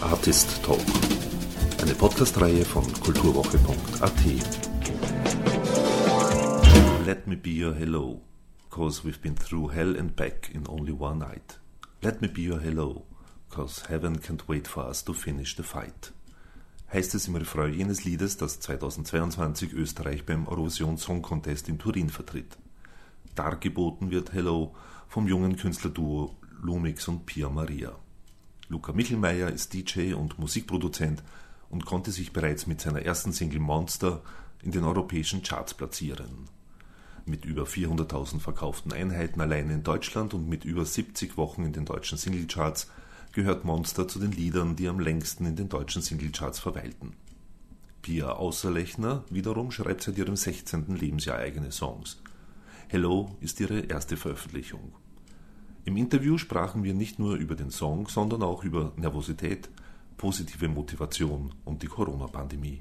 Artist Talk, eine Podcast-Reihe von kulturwoche.at. Let me be your hello, cause we've been through hell and back in only one night. Let me be your hello, cause heaven can't wait for us to finish the fight. Heißt es im Refrain jenes Liedes, das 2022 Österreich beim Eurovision Song Contest in Turin vertritt. Dargeboten wird Hello vom jungen Künstlerduo Lumix und Pia Maria. Luca Michelmeier ist DJ und Musikproduzent und konnte sich bereits mit seiner ersten Single Monster in den europäischen Charts platzieren. Mit über 400.000 verkauften Einheiten allein in Deutschland und mit über 70 Wochen in den deutschen Singlecharts gehört Monster zu den Liedern, die am längsten in den deutschen Singlecharts verweilten. Pia Außerlechner wiederum schreibt seit ihrem 16. Lebensjahr eigene Songs. Hello ist ihre erste Veröffentlichung. Im Interview sprachen wir nicht nur über den Song, sondern auch über Nervosität, positive Motivation und die Corona-Pandemie.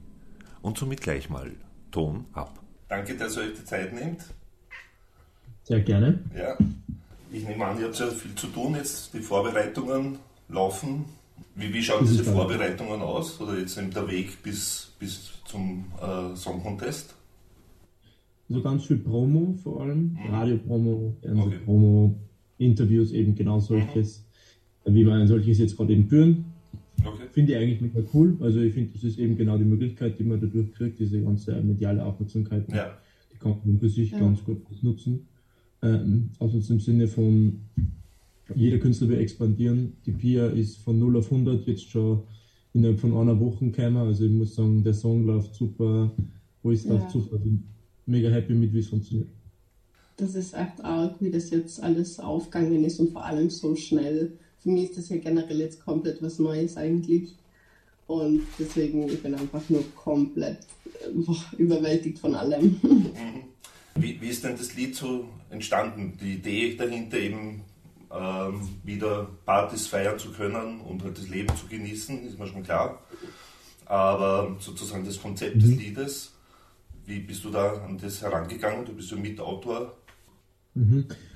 Und somit gleich mal Ton ab. Danke, dass ihr euch die Zeit nehmt. Sehr gerne. Ja, ich nehme an, ihr habt ja viel zu tun jetzt. Die Vorbereitungen laufen. Wie, wie schauen diese Vorbereitungen aus? Oder jetzt der Weg bis, bis zum äh, Song Contest? Also ganz viel Promo vor allem, mhm. Radio-Promo, Fernseh-Promo, okay. Interviews eben genau solches, mhm. wie man solches jetzt gerade eben führen. Okay. Finde ich eigentlich mega cool. Also ich finde, das ist eben genau die Möglichkeit, die man dadurch kriegt, diese ganze mediale Aufmerksamkeit. Ja. Die kann man für sich ja. ganz gut nutzen. Ähm, also im Sinne von jeder Künstler will expandieren. Die Pia ist von 0 auf 100 jetzt schon innerhalb von einer Woche gekommen. Also ich muss sagen, der Song läuft super, alles ja. läuft super. Ich bin mega happy mit, wie es funktioniert das ist echt arg, wie das jetzt alles aufgegangen ist und vor allem so schnell. Für mich ist das ja generell jetzt komplett was Neues eigentlich. Und deswegen, ich bin einfach nur komplett boah, überwältigt von allem. Mhm. Wie, wie, ist denn das Lied so entstanden? Die Idee dahinter eben ähm, wieder Partys feiern zu können und halt das Leben zu genießen, ist mir schon klar. Aber sozusagen das Konzept mhm. des Liedes, wie bist du da an das herangegangen? Du bist ja Mitautor Mhm.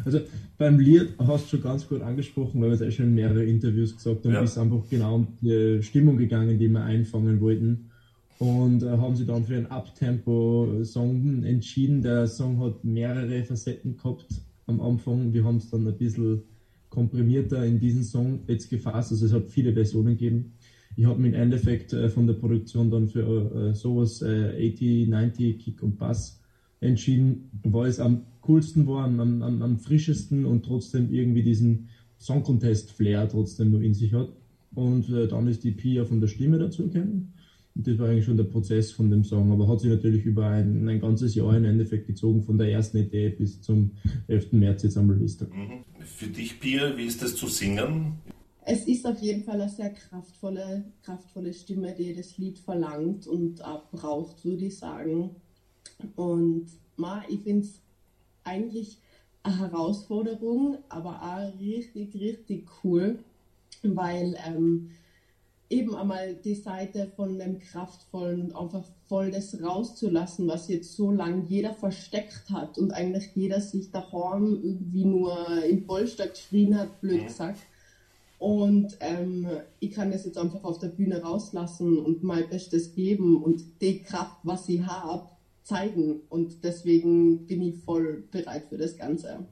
Also beim Lied hast du schon ganz gut angesprochen, weil wir es eh schon in mehrere Interviews gesagt haben, ja. ist einfach genau um die Stimmung gegangen, die wir einfangen wollten. Und äh, haben sie dann für einen Uptempo-Song entschieden. Der Song hat mehrere Facetten gehabt am Anfang. Wir haben es dann ein bisschen komprimierter in diesen Song jetzt gefasst. Also es hat viele Versionen gegeben. Ich habe mich im Endeffekt äh, von der Produktion dann für äh, sowas 80, äh, 90 Kick und Bass entschieden, weil es am coolsten war, am, am, am frischesten und trotzdem irgendwie diesen Song Contest Flair trotzdem nur in sich hat. Und äh, dann ist die Pia von der Stimme dazu gekommen. Und das war eigentlich schon der Prozess von dem Song, aber hat sich natürlich über ein, ein ganzes Jahr im Endeffekt gezogen, von der ersten Idee bis zum 11. März jetzt am Release. Mhm. Für dich, Pia, wie ist das zu singen? Es ist auf jeden Fall eine sehr kraftvolle, kraftvolle Stimme, die das Lied verlangt und auch braucht, würde ich sagen. Und ma, ich finde es eigentlich eine Herausforderung, aber auch richtig, richtig cool, weil ähm, eben einmal die Seite von dem Kraftvollen und einfach voll das rauszulassen, was jetzt so lange jeder versteckt hat und eigentlich jeder sich daheim irgendwie nur im Polster geschrien hat, blöd gesagt. Und ähm, ich kann das jetzt einfach auf der Bühne rauslassen und mein Bestes geben und die Kraft, was ich habe, zeigen. Und deswegen bin ich voll bereit für das Ganze.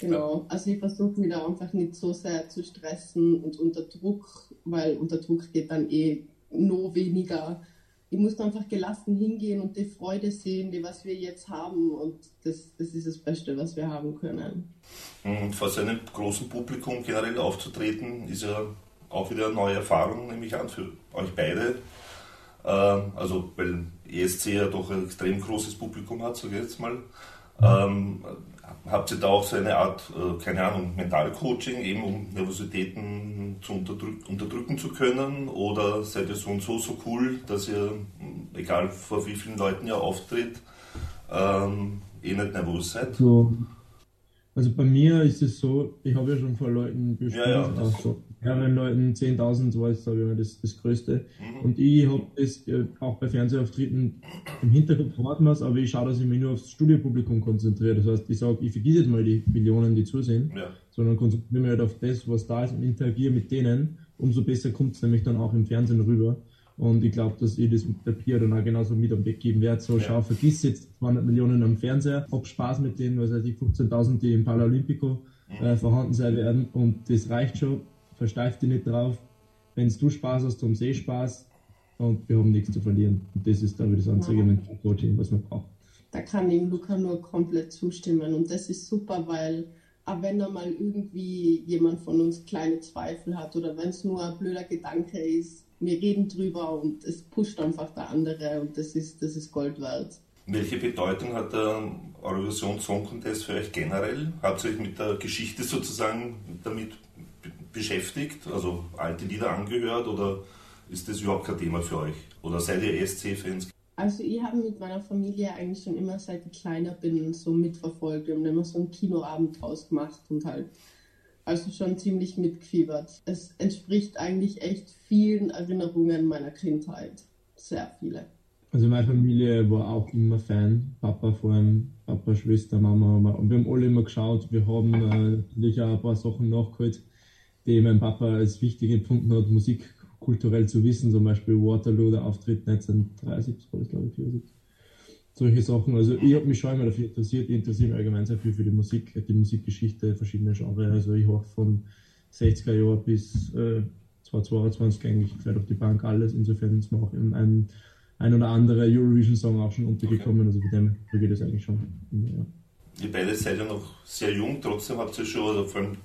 Genau. Also ich versuche mich da einfach nicht so sehr zu stressen und unter Druck, weil unter Druck geht dann eh nur weniger. Ich muss einfach gelassen hingehen und die Freude sehen, die was wir jetzt haben. Und das, das ist das Beste, was wir haben können. Und vor so einem großen Publikum generell aufzutreten, ist ja auch wieder eine neue Erfahrung, nehme ich an, für euch beide. Ähm, also, weil ESC ja doch ein extrem großes Publikum hat, sage ich jetzt mal. Ähm, habt ihr da auch so eine Art, äh, keine Ahnung, Mentalcoaching, eben um Nervositäten zu unterdrück unterdrücken zu können? Oder seid ihr so und so so cool, dass ihr, egal vor wie vielen Leuten ihr auftritt, ähm, eh nicht nervös seid? So, Also bei mir ist es so, ich habe ja schon vor Leuten gespielt, ja, ja, auch so mehreren Leuten, 10.000 war jetzt, sage ich das, das Größte. Mhm. Und ich habe äh, auch bei Fernsehauftritten im Hintergrund hat man aber ich schaue, dass ich mich nur aufs Studiopublikum konzentriere. Das heißt, ich sage, ich vergesse jetzt mal die Millionen, die zusehen, ja. sondern konzentriere mich halt auf das, was da ist und interagiere mit denen. Umso besser kommt es nämlich dann auch im Fernsehen rüber. Und ich glaube, dass ich das mit der Pia dann auch genauso mit am Weg geben werde. So, ja. schau, vergiss jetzt 200 Millionen am Fernseher, hab Spaß mit denen, was weiß ich, 15.000, die im Paralympico mhm. äh, vorhanden sein werden. Und das reicht schon. Versteif dich nicht drauf. Wenn du Spaß hast, haben sie Spaß. Und wir haben nichts zu verlieren. Und das ist, glaube ich, das einzige ja. Coaching, was man braucht. Da kann ich Luca nur komplett zustimmen. Und das ist super, weil auch wenn da mal irgendwie jemand von uns kleine Zweifel hat oder wenn es nur ein blöder Gedanke ist, wir reden drüber und es pusht einfach der andere und das ist, das ist Gold wert. Welche Bedeutung hat der Eurovision Song Contest für euch generell? Habt ihr euch mit der Geschichte sozusagen damit beschäftigt, also alte Lieder angehört oder ist das überhaupt kein Thema für euch? Oder seid ihr ESC-Fans? Also ich habe mit meiner Familie eigentlich schon immer seit ich kleiner bin so mitverfolgt. Wir haben immer so einen Kinoabend draus gemacht und halt also schon ziemlich mitgefiebert. Es entspricht eigentlich echt vielen Erinnerungen meiner Kindheit. Sehr viele. Also meine Familie war auch immer Fan. Papa vor allem, Papa, Schwester, Mama. Und wir haben alle immer geschaut. Wir haben äh, natürlich auch ein paar Sachen nachgeholt, die mein Papa als wichtig empfunden hat, Musik kulturell zu wissen. Zum Beispiel Waterloo, der Auftritt 1973 war das, glaube ich, 74 solche Sachen. Also ich habe mich schon immer dafür interessiert. Ich interessiere mich allgemein sehr viel für die Musik, die Musikgeschichte, verschiedene Genres. Also ich höre von 60er Jahren bis äh, 2022 eigentlich quer durch die Bank alles. Insofern ist mir auch ein, ein oder andere Eurovision-Song auch schon untergekommen. Okay. Also mit dem geht es eigentlich schon ja. Ihr beide seid ja noch sehr jung, trotzdem habt ihr schon, also vor allem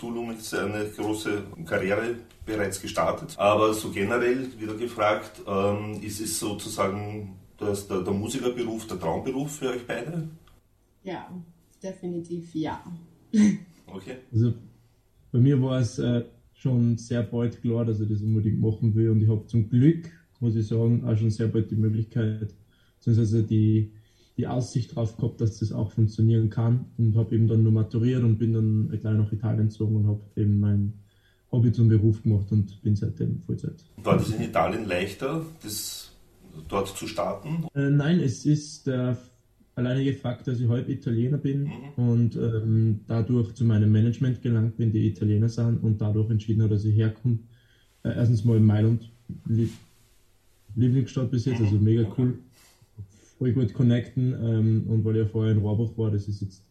du, Lumens, eine große Karriere bereits gestartet. Aber so generell wieder gefragt, ähm, ist es sozusagen das der, der Musikerberuf der Traumberuf für euch beide? Ja, definitiv ja. Okay. Also bei mir war es äh, schon sehr bald klar, dass ich das unbedingt machen will und ich habe zum Glück, muss ich sagen, auch schon sehr bald die Möglichkeit, beziehungsweise die, die Aussicht darauf gehabt, dass das auch funktionieren kann und habe eben dann nur maturiert und bin dann gleich nach Italien gezogen und habe eben mein Hobby zum Beruf gemacht und bin seitdem Vollzeit. War das in Italien leichter, das dort zu starten? Äh, nein, es ist der alleinige Fakt, dass ich halb Italiener bin mhm. und ähm, dadurch zu meinem Management gelangt bin, die Italiener sind und dadurch entschieden habe, dass ich herkomme. Äh, erstens mal in Mailand, Lieb Lieblingsstadt bis jetzt, also mhm. mega cool. Voll gut connecten ähm, und weil ich ja vorher in Rohrbach war, das ist jetzt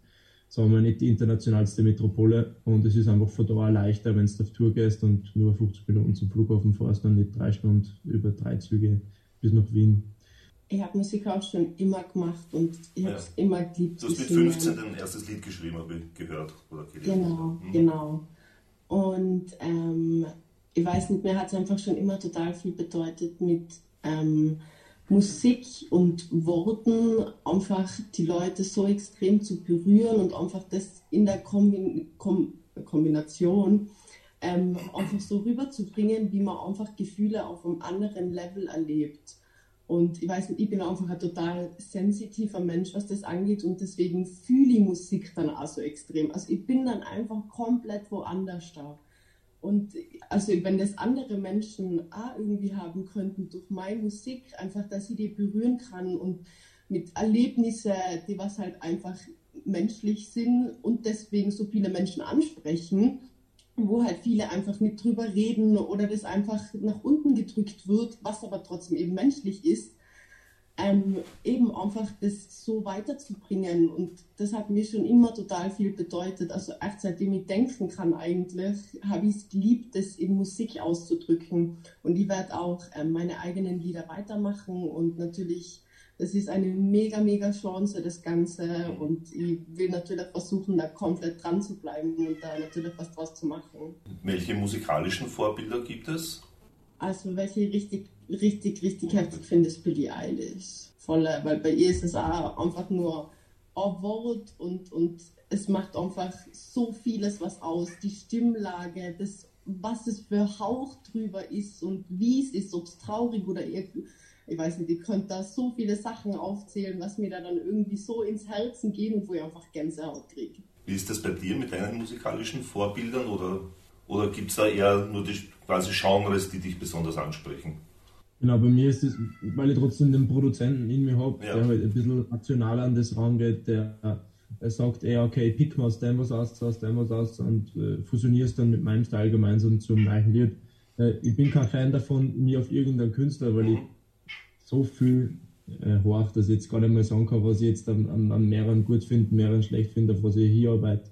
sagen wir nicht die internationalste Metropole und es ist einfach von da leichter, wenn du auf Tour gehst und nur 50 Minuten zum Flughafen fährst und nicht drei Stunden über drei Züge bis nach Wien. Ich habe Musik auch schon immer gemacht und ich habe es ja. immer geliebt. Du hast mit 15 dein erstes Lied geschrieben, habe ich gehört oder gelesen. Genau, mhm. genau. Und ähm, ich weiß nicht, mir hat es einfach schon immer total viel bedeutet mit ähm, Musik und Worten, einfach die Leute so extrem zu berühren und einfach das in der Kombi Kom Kombination ähm, einfach so rüberzubringen, wie man einfach Gefühle auf einem anderen Level erlebt. Und ich weiß nicht, ich bin einfach ein total sensitiver Mensch, was das angeht und deswegen fühle ich Musik dann auch so extrem. Also ich bin dann einfach komplett woanders da. Und also wenn das andere Menschen auch irgendwie haben könnten durch meine Musik, einfach, dass ich die berühren kann und mit Erlebnissen, die was halt einfach menschlich sind und deswegen so viele Menschen ansprechen, wo halt viele einfach nicht drüber reden oder das einfach nach unten gedrückt wird, was aber trotzdem eben menschlich ist, ähm, eben einfach das so weiterzubringen. Und das hat mir schon immer total viel bedeutet. Also echt seitdem ich denken kann eigentlich, habe ich es geliebt, das in Musik auszudrücken. Und ich werde auch ähm, meine eigenen Lieder weitermachen und natürlich das ist eine mega, mega Chance, das Ganze. Und ich will natürlich versuchen, da komplett dran zu bleiben und da natürlich was draus zu machen. Welche musikalischen Vorbilder gibt es? Also, welche ich richtig, richtig, richtig heftig finde, ist Billie Eilish. Voller, weil bei ihr ist es auch einfach nur Wort und, und es macht einfach so vieles was aus. Die Stimmlage, das, was es für Hauch drüber ist und wie es ist, ob es traurig oder irgendwie ich weiß nicht, ich könnte da so viele Sachen aufzählen, was mir da dann irgendwie so ins Herzen geht und wo ich einfach Gänsehaut kriege. Wie ist das bei dir mit deinen musikalischen Vorbildern oder, oder gibt es da eher nur die quasi Genres, die dich besonders ansprechen? Genau, bei mir ist es, weil ich trotzdem den Produzenten in mir habe, ja. der halt ein bisschen rational an das rangeht, der, der sagt eher, okay, pick mal aus dem was aus, aus dem was aus und äh, fusionierst dann mit meinem Style gemeinsam zum gleichen Lied. Äh, ich bin kein Fan davon, mir auf irgendeinen Künstler, weil ich so viel äh, horch, dass ich jetzt gar nicht mehr sagen kann, was ich jetzt an, an, an mehreren gut finde, mehreren schlecht finde, auf was ich hier arbeite.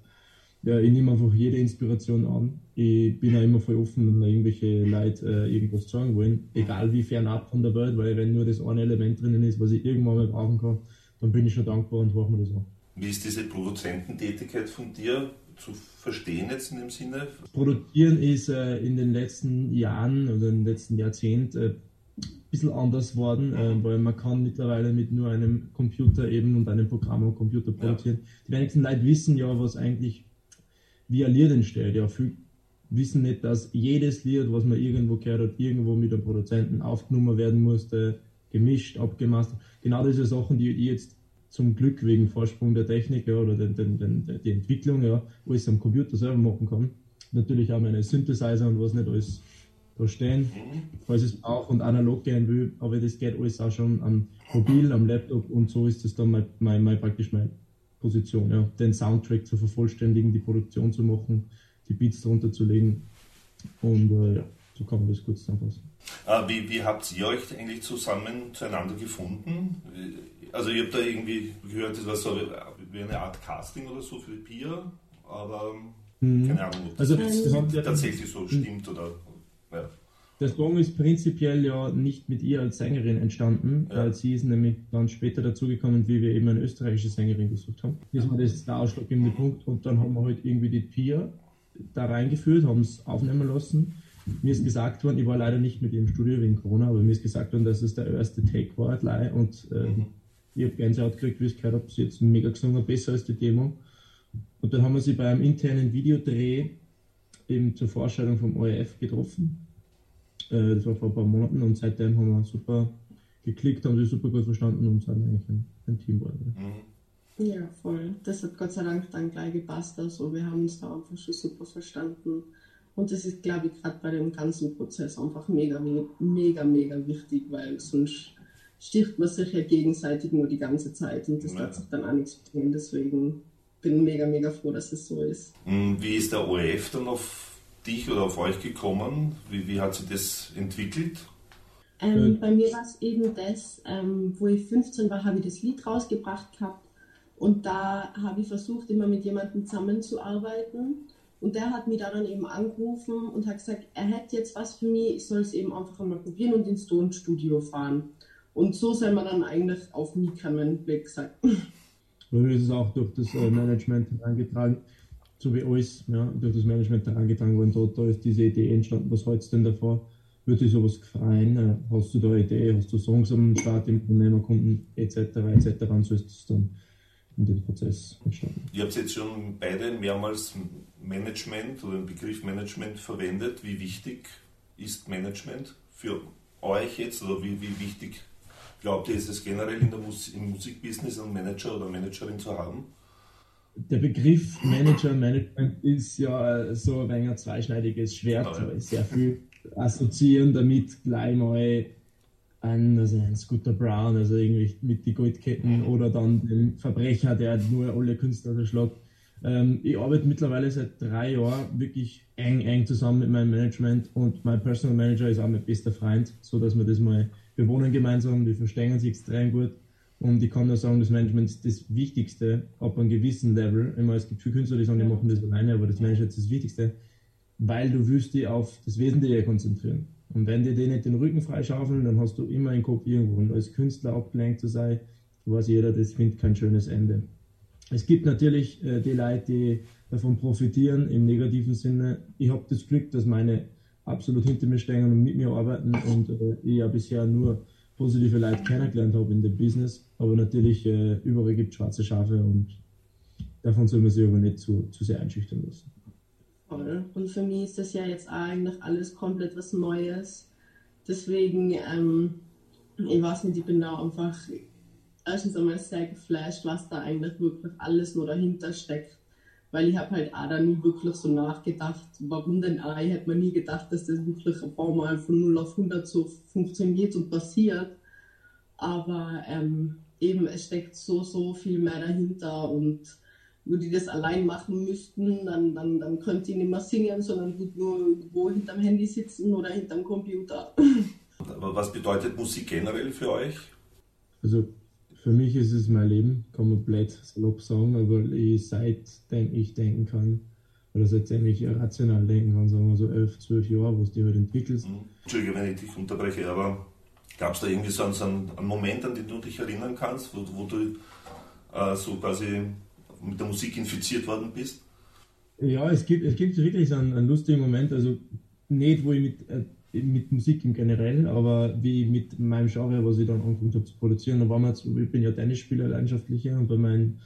Ja, ich nehme einfach jede Inspiration an. Ich bin ja immer voll offen, wenn mir irgendwelche Leute äh, irgendwas sagen wollen, egal wie fernab von der Welt, weil wenn nur das eine Element drinnen ist, was ich irgendwann mal brauchen kann, dann bin ich schon dankbar und höre mir das an. Wie ist diese Produzententätigkeit von dir zu verstehen jetzt in dem Sinne? Produzieren ist äh, in den letzten Jahren oder im letzten Jahrzehnt äh, ein bisschen anders worden, äh, weil man kann mittlerweile mit nur einem Computer eben und einem Programm am Computer produzieren. Ja. Die wenigsten Leute wissen ja, was eigentlich wie ein Lied entsteht. Ja, viele wissen nicht, dass jedes Lied, was man irgendwo gehört hat, irgendwo mit einem Produzenten aufgenommen werden musste, gemischt, abgemacht. Genau diese Sachen, die ich jetzt zum Glück wegen Vorsprung der Technik ja, oder den, den, den, die Entwicklung ja, alles am Computer selber machen kann. Natürlich auch meine Synthesizer und was nicht alles da stehen, falls es auch und analog gehen will, aber das geht alles auch schon am Mobil, am Laptop und so ist das dann mein, mein, mein praktisch meine Position, ja. den Soundtrack zu vervollständigen, die Produktion zu machen, die Beats drunter zu legen und äh, ja, so kann man das kurz zusammenfassen. Äh, wie, wie habt ihr euch eigentlich zusammen zueinander gefunden? Also ich habe da irgendwie gehört, das war so wie eine Art Casting oder so für die Pia, aber mhm. keine Ahnung, ob das, also, das tatsächlich so stimmt oder ja. Der Song ist prinzipiell ja nicht mit ihr als Sängerin entstanden, ja. weil sie ist nämlich dann später dazugekommen, wie wir eben eine österreichische Sängerin gesucht haben. Das war das der ausschlaggebende Punkt und dann haben wir halt irgendwie die Pia da reingeführt, haben es aufnehmen lassen. Mir ist gesagt worden, ich war leider nicht mit im Studio wegen Corona, aber mir ist gesagt worden, dass es der erste Take war und äh, mhm. ich habe Gänsehaut gekriegt, wie ich es gehört habe, sie jetzt mega gesungen, besser als die Demo. Und dann haben wir sie bei einem internen Videodreh eben zur Vorstellung vom ORF getroffen. Äh, das war vor ein paar Monaten und seitdem haben wir super geklickt, haben sie super gut verstanden und sind eigentlich ein, ein Team geworden. Mhm. Ja, voll. Das hat Gott sei Dank dann gleich gepasst. Also wir haben uns da einfach schon super verstanden. Und das ist, glaube ich, gerade bei dem ganzen Prozess einfach mega, mega, mega wichtig, weil sonst stirbt man sich ja gegenseitig nur die ganze Zeit und das ja. hat sich dann auch nichts bringen. Deswegen bin mega, mega froh, dass es so ist. Hm, wie ist der ORF dann auf dich oder auf euch gekommen? Wie, wie hat sich das entwickelt? Ähm, bei mir war es eben das, ähm, wo ich 15 war, habe ich das Lied rausgebracht gehabt und da habe ich versucht, immer mit jemandem zusammenzuarbeiten. Und der hat mich da dann eben angerufen und hat gesagt, er hätte jetzt was für mich, ich soll es eben einfach einmal probieren und ins Tonstudio fahren. Und so sind wir dann eigentlich auf mich gekommen, wie gesagt. Weil ist es auch durch das äh, Management herangetragen, so wie alles, ja, durch das Management herangetragen worden. Da, da ist diese Idee entstanden, was hältst du denn davor? Würde dich sowas gefreien? Äh, hast du da eine Idee? Hast du Songs am Start im Unternehmerkunden etc. etc. Und so ist es dann in den Prozess entstanden. Ihr habt jetzt schon beide mehrmals Management oder den Begriff Management verwendet. Wie wichtig ist Management für euch jetzt oder wie, wie wichtig Glaubt ihr, ist es generell in der Mus im Musikbusiness einen Manager oder Managerin zu haben? Der Begriff Manager Management ist ja so ein wenig ein zweischneidiges Schwert, ja, ja. sehr viel assoziieren damit gleich mal ein, also ein Scooter Brown, also irgendwie mit die Goldketten oder dann den Verbrecher, der nur alle Künstler erschlagt. Ähm, ich arbeite mittlerweile seit drei Jahren wirklich eng, eng zusammen mit meinem Management und mein Personal Manager ist auch mein bester Freund, so dass wir das mal wir wohnen gemeinsam, wir verstehen sich extrem gut. Und ich kann nur sagen, das Management ist das Wichtigste ab einem gewissen Level. Immer, es gibt viele Künstler, die sagen, die machen das alleine, aber das Management ist das Wichtigste, weil du willst dich auf das Wesentliche konzentrieren. Und wenn dir die nicht den Rücken freischaufeln, dann hast du immer einen Kopf irgendwo. Und als Künstler abgelenkt zu sein, weiß jeder, das findet kein schönes Ende. Es gibt natürlich äh, die Leute, die davon profitieren im negativen Sinne. Ich habe das Glück, dass meine absolut hinter mir stehen und mit mir arbeiten und äh, ich ja bisher nur positive Leute kennengelernt habe in dem Business. Aber natürlich, äh, überall gibt es schwarze Schafe und davon soll man sich aber nicht zu, zu sehr einschüchtern lassen. Voll. Und für mich ist das ja jetzt eigentlich alles komplett was Neues. Deswegen, ähm, ich weiß nicht, ich bin da einfach erstens einmal sehr geflasht, was da eigentlich wirklich alles nur dahinter steckt. Weil ich habe halt auch da nie wirklich so nachgedacht, warum denn auch. Ich hätte mir nie gedacht, dass das wirklich auf einmal von 0 auf 100 so funktioniert und passiert. Aber ähm, eben, es steckt so, so viel mehr dahinter und würde die das allein machen müssten, dann, dann, dann könnte ich nicht mehr singen, sondern würde nur irgendwo hinterm Handy sitzen oder hinterm Computer. Aber was bedeutet Musik generell für euch? Also für mich ist es mein Leben, kann man blöd salopp sagen, aber ich seitdem ich denken kann, oder seitdem ich rational denken kann, sagen wir so elf, zwölf Jahre, wo du dich halt entwickelst. Mhm. Entschuldige, wenn ich dich unterbreche, aber gab es da irgendwie so einen, einen, Moment, an den du dich erinnern kannst, wo, wo du äh, so quasi mit der Musik infiziert worden bist? Ja, es gibt, es gibt wirklich so einen, einen lustigen Moment, also nicht, wo ich mit äh, mit Musik im Generell, aber wie mit meinem Genre, was ich dann angefangen habe zu produzieren, da war wir, ich bin ja Tennisspieler, leidenschaftlicher, und bei meinem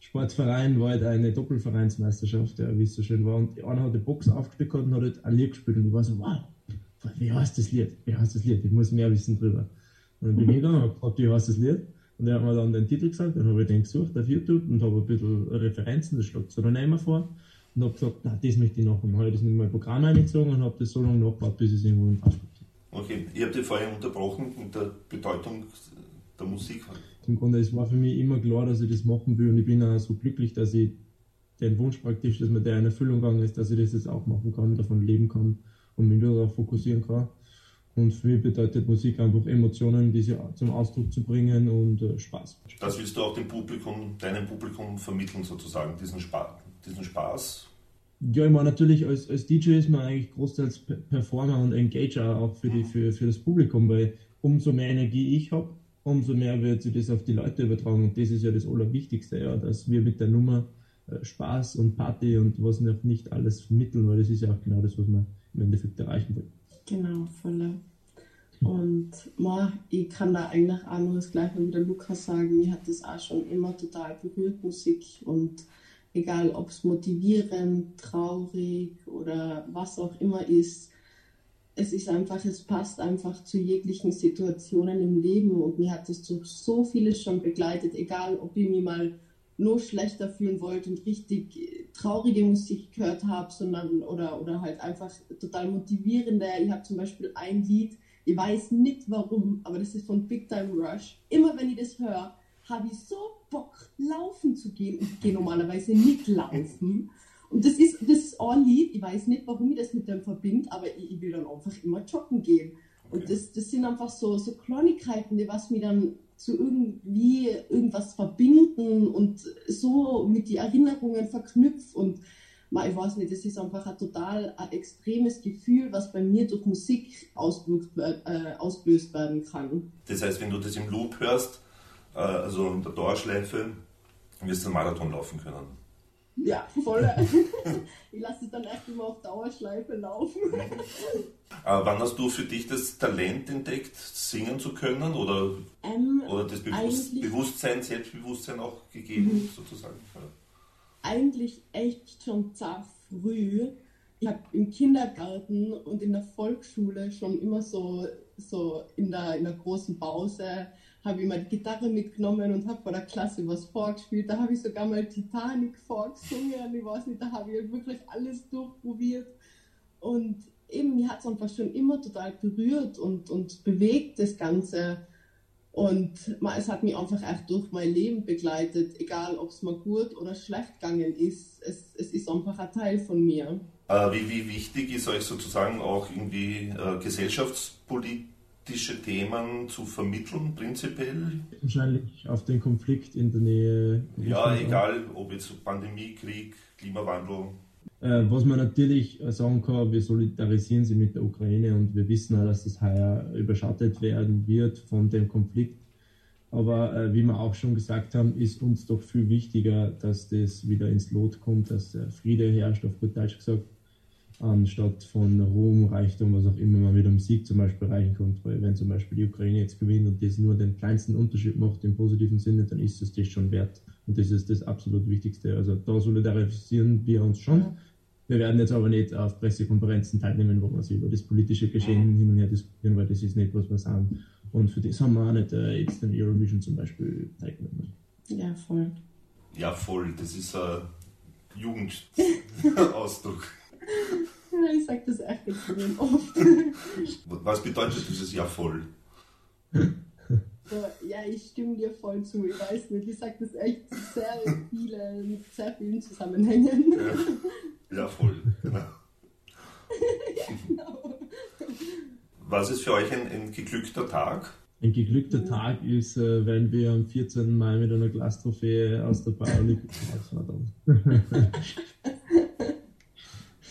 Sportverein war halt eine Doppelvereinsmeisterschaft, der wie es so schön war, und einer hat die Box aufgesteckt und hat halt ein Lied gespielt, und ich war so, wow, wie heißt das Lied? Wie heißt das Lied? Ich muss mehr wissen drüber. Und dann bin ich gegangen und gefragt, wie heißt das Lied? Und er hat mir dann den Titel gesagt, dann habe ich den gesucht auf YouTube und habe ein bisschen Referenzen, das schlägt so dann immer vor und habe gesagt, na, das möchte ich noch. Und habe das in mein Programm eingezogen und habe das so lange nachgebaut, bis es irgendwo im Fass Okay, ich habe dich vorher unterbrochen mit der Bedeutung der Musik. Im Grunde, es war für mich immer klar, dass ich das machen will und ich bin auch so glücklich, dass ich den Wunsch praktisch, dass mir der in Erfüllung gegangen ist, dass ich das jetzt auch machen kann, davon leben kann und mich nur darauf fokussieren kann. Und für mich bedeutet Musik einfach Emotionen, diese zum Ausdruck zu bringen und äh, Spaß. Das willst du auch dem Publikum, deinem Publikum vermitteln sozusagen, diesen Spaß diesen Spaß? Ja, ich meine, natürlich als, als DJ ist man eigentlich großteils Performer und Engager auch für, die, für, für das Publikum, weil umso mehr Energie ich habe, umso mehr wird sich das auf die Leute übertragen. Und das ist ja das Allerwichtigste, ja, dass wir mit der Nummer äh, Spaß und Party und was noch nicht alles vermitteln, weil das ist ja auch genau das, was man im Endeffekt erreichen will. Genau, voll. Und ma, ich kann da eigentlich auch nur das Gleiche wie der Lukas sagen. Mir hat das auch schon immer total berührt, Musik. Und egal ob es motivierend, traurig oder was auch immer ist. Es ist einfach, es passt einfach zu jeglichen Situationen im Leben und mir hat es so, so vieles schon begleitet, egal ob ich mich mal nur schlechter fühlen wollte und richtig traurige Musik gehört habe, sondern oder, oder halt einfach total motivierende. Ich habe zum Beispiel ein Lied, ich weiß nicht warum, aber das ist von Big Time Rush. Immer wenn ich das höre, habe ich so Bock, laufen zu gehen. Ich gehe normalerweise nicht laufen. Und das ist, das ist ein Lied, ich weiß nicht, warum ich das mit dem verbinde, aber ich, ich will dann einfach immer joggen gehen. Und das, das sind einfach so, so Kleinigkeiten, die was mir dann zu irgendwie irgendwas verbinden und so mit den Erinnerungen verknüpft und ich weiß nicht, das ist einfach ein total ein extremes Gefühl, was bei mir durch Musik ausgelöst, äh, ausgelöst werden kann. Das heißt, wenn du das im Loop hörst, also in der Dauerschleife, wirst du einen Marathon laufen können. Ja, voll. ich lasse es dann erst immer auf Dauerschleife laufen. Aber wann hast du für dich das Talent entdeckt, singen zu können oder, ähm, oder das Bewusst Bewusstsein, Selbstbewusstsein auch gegeben, mhm. sozusagen? Eigentlich echt schon zart früh. Ich habe im Kindergarten und in der Volksschule schon immer so, so in, der, in der großen Pause habe ich mal die Gitarre mitgenommen und habe vor der Klasse was vorgespielt. Da habe ich sogar mal Titanic vorgesungen. Ich weiß nicht, da habe ich halt wirklich alles durchprobiert. Und eben, mir hat es einfach schon immer total berührt und, und bewegt, das Ganze. Und es hat mich einfach auch durch mein Leben begleitet, egal ob es mir gut oder schlecht gegangen ist. Es, es ist einfach ein Teil von mir. Äh, wie, wie wichtig ist euch sozusagen auch irgendwie äh, gesellschaftspolitisch Themen zu vermitteln, prinzipiell? Wahrscheinlich auf den Konflikt in der Nähe. Ja, egal, ob jetzt Pandemie, Krieg, Klimawandel. Äh, was man natürlich sagen kann, wir solidarisieren sie mit der Ukraine und wir wissen auch, dass das heuer überschattet werden wird von dem Konflikt. Aber äh, wie wir auch schon gesagt haben, ist uns doch viel wichtiger, dass das wieder ins Lot kommt, dass der Friede herrscht, auf gut Deutsch gesagt anstatt von Ruhm, Reichtum, was auch immer man mit einem Sieg zum Beispiel erreichen konnte. Weil wenn zum Beispiel die Ukraine jetzt gewinnt und das nur den kleinsten Unterschied macht im positiven Sinne, dann ist es das schon wert. Und das ist das absolut Wichtigste. Also da solidarisieren wir uns schon. Wir werden jetzt aber nicht auf Pressekonferenzen teilnehmen, wo wir sich über das politische Geschehen hin und her diskutieren, weil das ist nicht, was wir sagen. Und für das haben wir auch nicht äh, jetzt den Eurovision zum Beispiel teilgenommen. Ja, voll. Ja, voll. Das ist äh, Jugendausdruck. ich sage das echt extrem oft. Was bedeutet dieses Jahr voll? ja, ich stimme dir voll zu. Ich weiß nicht, ich sage das echt sehr viele, mit sehr vielen Zusammenhängen. Ja, ja voll, genau. ja, genau. Was ist für euch ein, ein geglückter Tag? Ein geglückter Tag ist, äh, wenn wir am 14. Mai mit einer Glastrophäe aus der Paralympics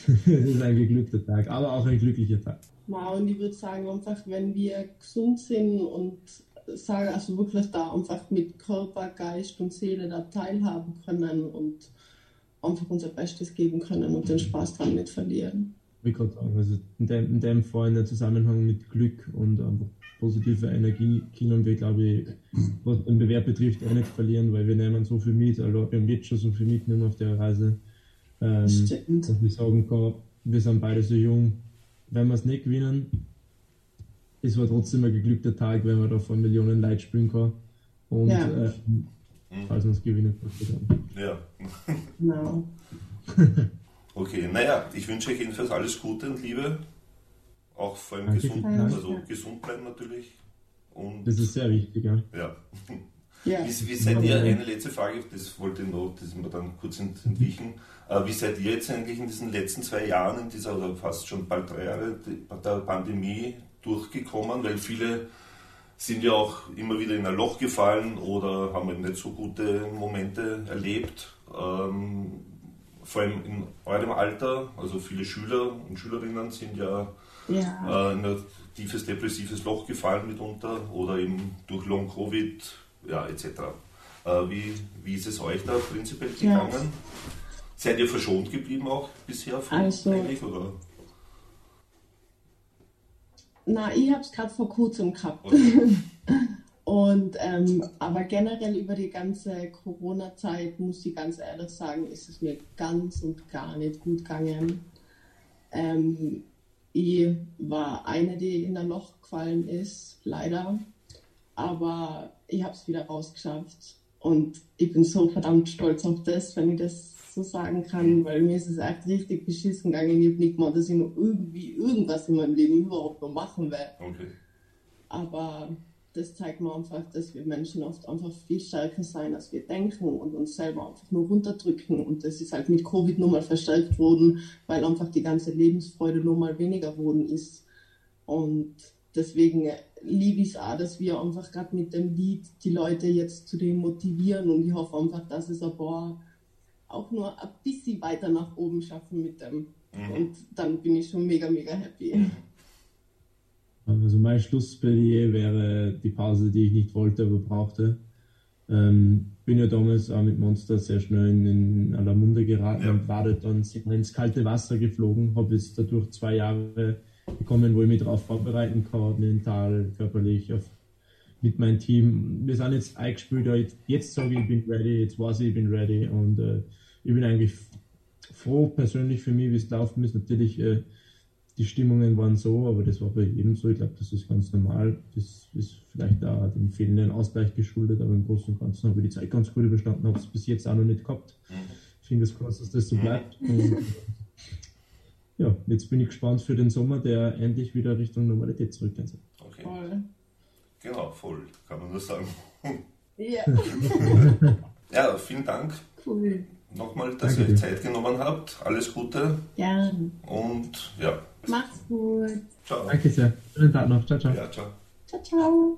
das ist ein geglückter Tag, aber auch ein glücklicher Tag. Ja, und ich würde sagen, einfach, wenn wir gesund sind und sagen, also wirklich da einfach mit Körper, Geist und Seele da teilhaben können und einfach unser Bestes geben können und den Spaß dran nicht verlieren. Wie gerade sagen, also in dem, in dem Fall in der Zusammenhang mit Glück und einfach positive Energie können wir, glaube ich, was den Bewerb betrifft, auch nicht verlieren, weil wir nehmen so viel mit. Also wir haben jetzt schon so viel mitgenommen auf der Reise. Ähm, dass wir sagen kann, wir sind beide so jung. Wenn wir es nicht gewinnen, es war trotzdem ein geglückter Tag, wenn man da vor Millionen Leute spielen kann. Und ja. äh, falls man es gewinnen kann. Ja. Genau. okay, naja, ich wünsche euch jedenfalls alles Gute und Liebe. Auch vor allem gesund, also gesund bleiben natürlich. Und das ist sehr wichtig, ja. Ja. Ja. Wie, wie, seid ihr, eine letzte Frage, das wollte ich noch, das ist mir dann kurz entwichen. Äh, wie seid ihr jetzt eigentlich in diesen letzten zwei Jahren, in dieser, oder fast schon bald drei Jahre der Pandemie durchgekommen? Weil viele sind ja auch immer wieder in ein Loch gefallen oder haben nicht so gute Momente erlebt. Ähm, vor allem in eurem Alter, also viele Schüler und Schülerinnen sind ja ja. äh, in ein tiefes depressives Loch gefallen mitunter oder eben durch Long Covid, ja, etc. Äh, wie, wie ist es euch da prinzipiell gegangen? Ja. Seid ihr verschont geblieben auch bisher von also, eigentlich, oder? Na, ich habe es gerade vor kurzem gehabt. Okay. Und ähm, aber generell über die ganze Corona-Zeit muss ich ganz ehrlich sagen, ist es mir ganz und gar nicht gut gegangen. Ähm, ich war eine, die in ein Loch gefallen ist, leider. Aber ich habe es wieder rausgeschafft. Und ich bin so verdammt stolz auf das, wenn ich das so sagen kann, weil mir ist es echt richtig beschissen gegangen. Ich habe nicht mal, dass ich noch irgendwie irgendwas in meinem Leben überhaupt noch machen will. Okay. Aber das zeigt mir einfach, dass wir Menschen oft einfach viel stärker sein, als wir denken und uns selber einfach nur runterdrücken. Und das ist halt mit Covid nochmal verstärkt worden, weil einfach die ganze Lebensfreude nochmal weniger worden ist. Und deswegen liebe ich es auch, dass wir einfach gerade mit dem Lied die Leute jetzt zu dem motivieren und ich hoffe einfach, dass es ein paar auch nur ein bisschen weiter nach oben schaffen mit dem. Mhm. Und dann bin ich schon mega, mega happy. Mhm. Also mein Schlussplädoyer wäre die Pause, die ich nicht wollte, aber brauchte. Ähm, bin ja damals auch mit Monster sehr schnell in, in aller Munde geraten ja. und war dann ins kalte Wasser geflogen, habe jetzt dadurch zwei Jahre bekommen, wo ich mich darauf vorbereiten kann, mental, körperlich, auf, mit meinem Team. Wir sind jetzt eingespielt, jetzt, jetzt sage ich, ich bin ready, jetzt weiß ich, ich bin ready und äh, ich bin eigentlich froh persönlich für mich, wie es laufen ist. Natürlich äh, die Stimmungen waren so, aber das war bei jedem so. Ich glaube, das ist ganz normal. Das ist vielleicht auch dem fehlenden Ausgleich geschuldet, aber im Großen und Ganzen habe ich die Zeit ganz gut überstanden, habe es bis jetzt auch noch nicht gehabt. Mhm. Fingers crossed, dass das so bleibt. Und, ja, jetzt bin ich gespannt für den Sommer, der endlich wieder Richtung Normalität zurückkehrt. Okay. Voll. Genau, voll, kann man nur sagen. Ja. ja, vielen Dank. Cool. Nochmal, dass Danke ihr euch Zeit genommen habt. Alles Gute. Ja. Und ja. Mach's gut. Ciao. Danke sehr. Schönen Tag noch. Ciao, ciao. Ja, ciao. Ciao, ciao.